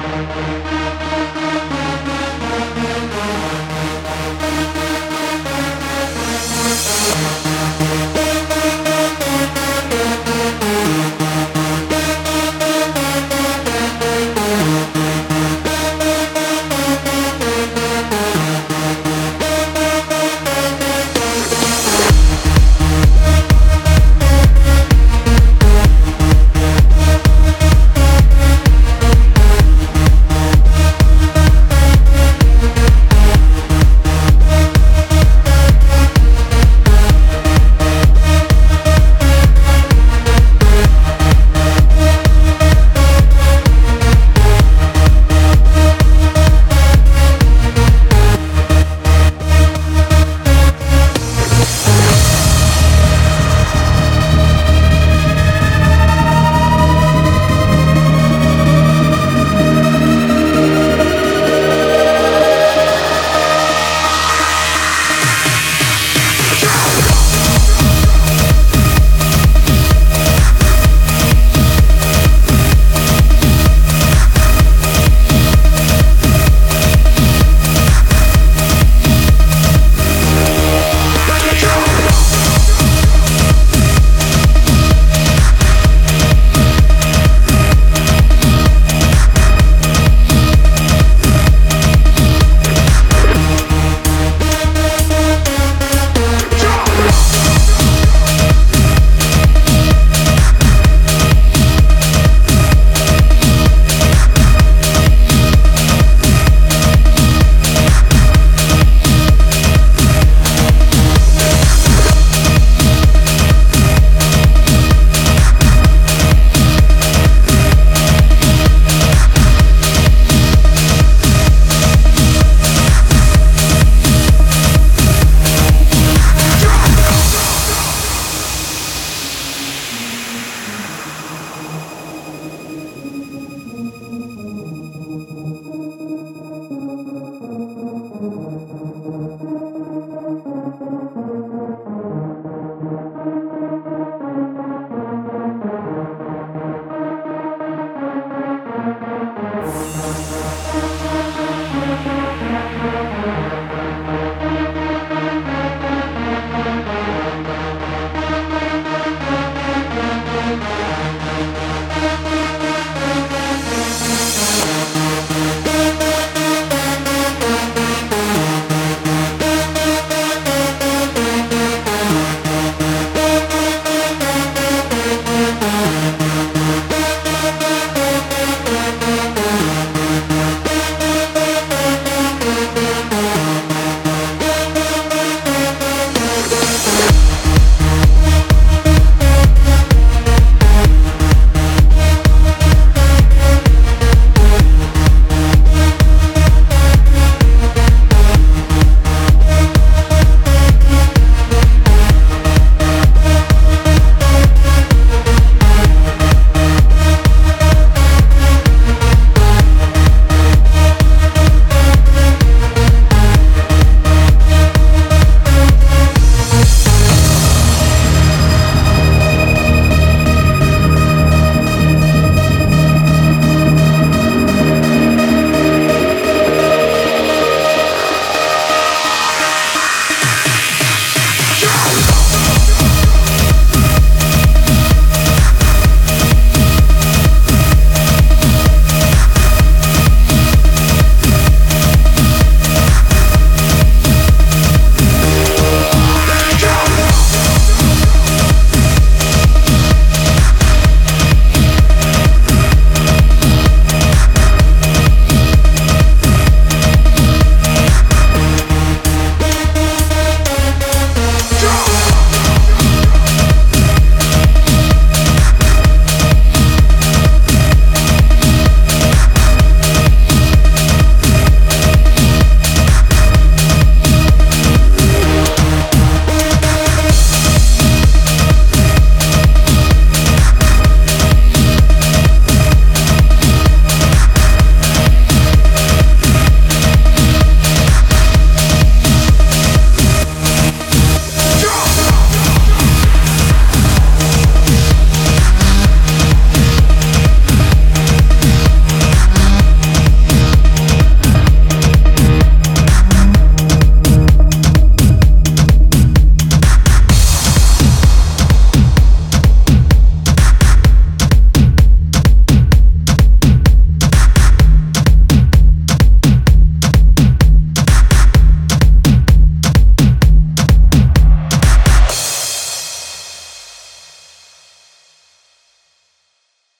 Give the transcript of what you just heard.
Música